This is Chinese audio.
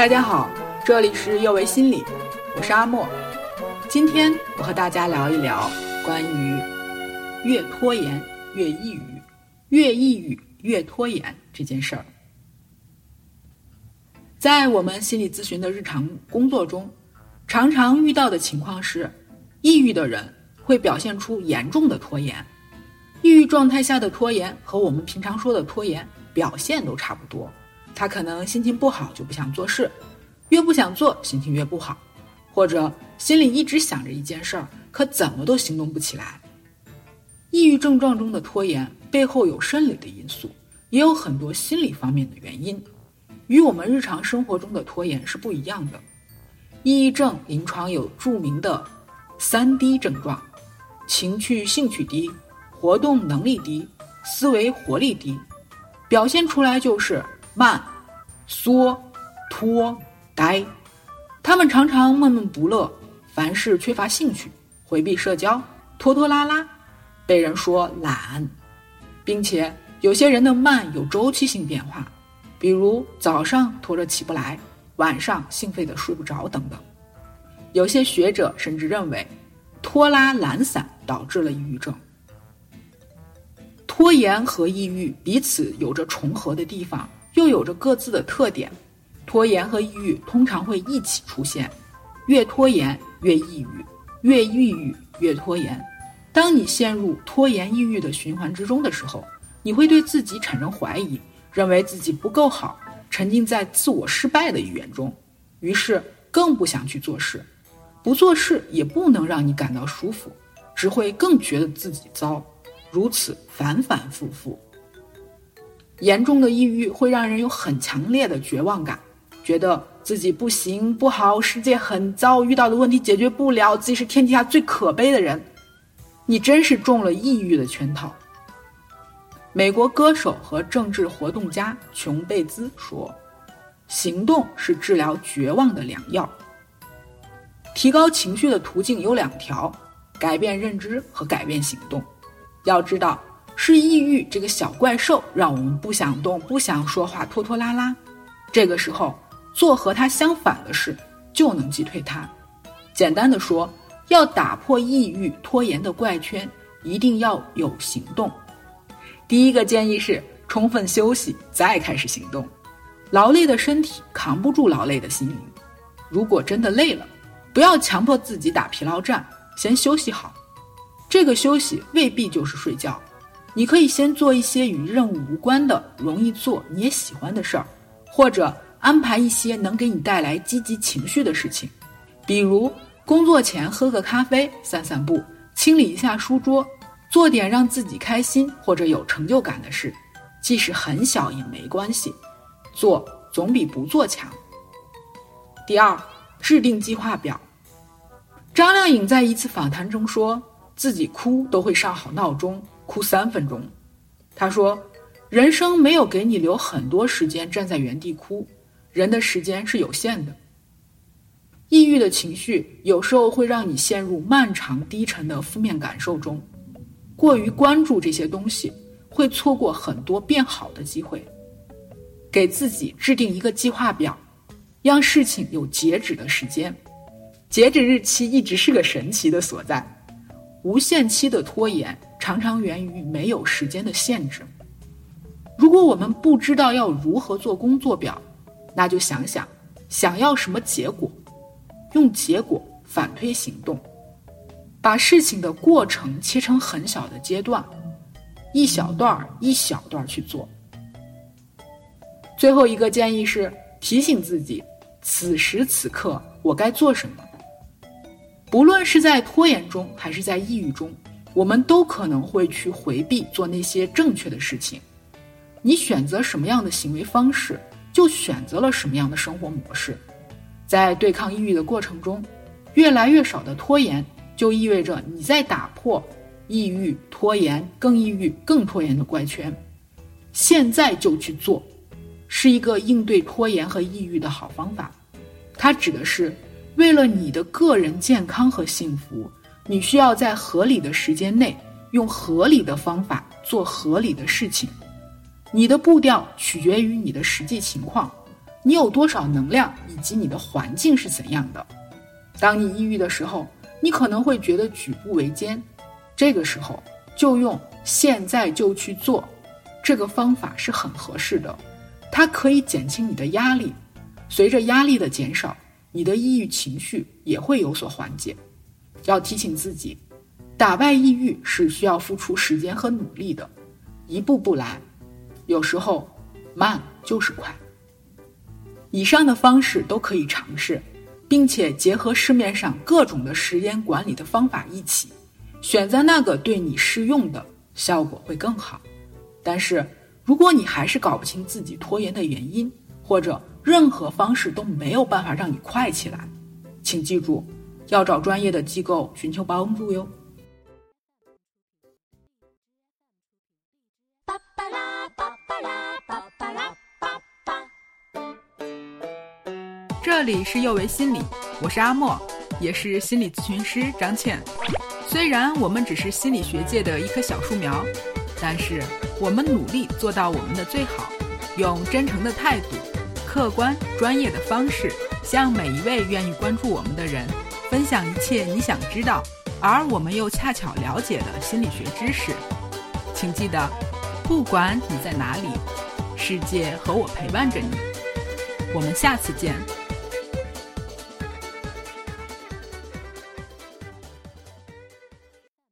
大家好，这里是幼为心理，我是阿莫。今天我和大家聊一聊关于越拖延越抑郁，越抑郁越拖延这件事儿。在我们心理咨询的日常工作中，常常遇到的情况是，抑郁的人会表现出严重的拖延。抑郁状态下的拖延和我们平常说的拖延表现都差不多。他可能心情不好就不想做事，越不想做心情越不好，或者心里一直想着一件事儿，可怎么都行动不起来。抑郁症状中的拖延背后有生理的因素，也有很多心理方面的原因，与我们日常生活中的拖延是不一样的。抑郁症临床有著名的三低症状：情绪兴趣低。活动能力低，思维活力低，表现出来就是慢、缩、拖、呆。他们常常闷闷不乐，凡事缺乏兴趣，回避社交，拖拖拉拉，被人说懒，并且有些人的慢有周期性变化，比如早上拖着起不来，晚上兴奋的睡不着等等。有些学者甚至认为，拖拉懒散导致了抑郁症。拖延和抑郁彼此有着重合的地方，又有着各自的特点。拖延和抑郁通常会一起出现，越拖延越抑郁，越抑郁越拖延。当你陷入拖延抑郁的循环之中的时候，你会对自己产生怀疑，认为自己不够好，沉浸在自我失败的语言中，于是更不想去做事。不做事也不能让你感到舒服，只会更觉得自己糟。如此反反复复，严重的抑郁会让人有很强烈的绝望感，觉得自己不行不好，世界很糟，遇到的问题解决不了，自己是天底下最可悲的人。你真是中了抑郁的圈套。美国歌手和政治活动家琼贝兹说：“行动是治疗绝望的良药。提高情绪的途径有两条：改变认知和改变行动。”要知道，是抑郁这个小怪兽让我们不想动、不想说话、拖拖拉拉。这个时候，做和它相反的事，就能击退它。简单的说，要打破抑郁拖延的怪圈，一定要有行动。第一个建议是充分休息，再开始行动。劳累的身体扛不住劳累的心灵。如果真的累了，不要强迫自己打疲劳战，先休息好。这个休息未必就是睡觉，你可以先做一些与任务无关的、容易做、你也喜欢的事儿，或者安排一些能给你带来积极情绪的事情，比如工作前喝个咖啡、散散步、清理一下书桌，做点让自己开心或者有成就感的事，即使很小也没关系，做总比不做强。第二，制定计划表。张靓颖在一次访谈中说。自己哭都会上好闹钟，哭三分钟。他说：“人生没有给你留很多时间站在原地哭，人的时间是有限的。抑郁的情绪有时候会让你陷入漫长低沉的负面感受中，过于关注这些东西，会错过很多变好的机会。给自己制定一个计划表，让事情有截止的时间，截止日期一直是个神奇的所在。”无限期的拖延常常源于没有时间的限制。如果我们不知道要如何做工作表，那就想想想要什么结果，用结果反推行动，把事情的过程切成很小的阶段，一小段儿一小段儿去做。最后一个建议是提醒自己：此时此刻我该做什么。不论是在拖延中还是在抑郁中，我们都可能会去回避做那些正确的事情。你选择什么样的行为方式，就选择了什么样的生活模式。在对抗抑郁的过程中，越来越少的拖延，就意味着你在打破抑郁、拖延、更抑郁、更拖延的怪圈。现在就去做，是一个应对拖延和抑郁的好方法。它指的是。为了你的个人健康和幸福，你需要在合理的时间内用合理的方法做合理的事情。你的步调取决于你的实际情况，你有多少能量，以及你的环境是怎样的。当你抑郁的时候，你可能会觉得举步维艰，这个时候就用“现在就去做”这个方法是很合适的，它可以减轻你的压力。随着压力的减少，你的抑郁情绪也会有所缓解。要提醒自己，打败抑郁是需要付出时间和努力的，一步步来，有时候慢就是快。以上的方式都可以尝试，并且结合市面上各种的时间管理的方法一起，选择那个对你适用的，效果会更好。但是，如果你还是搞不清自己拖延的原因，或者任何方式都没有办法让你快起来，请记住，要找专业的机构寻求帮助哟。这里是幼为心理，我是阿莫，也是心理咨询师张倩。虽然我们只是心理学界的一棵小树苗，但是我们努力做到我们的最好，用真诚的态度、客观专业的方式，向每一位愿意关注我们的人分享一切你想知道，而我们又恰巧了解的心理学知识。请记得，不管你在哪里，世界和我陪伴着你。我们下次见。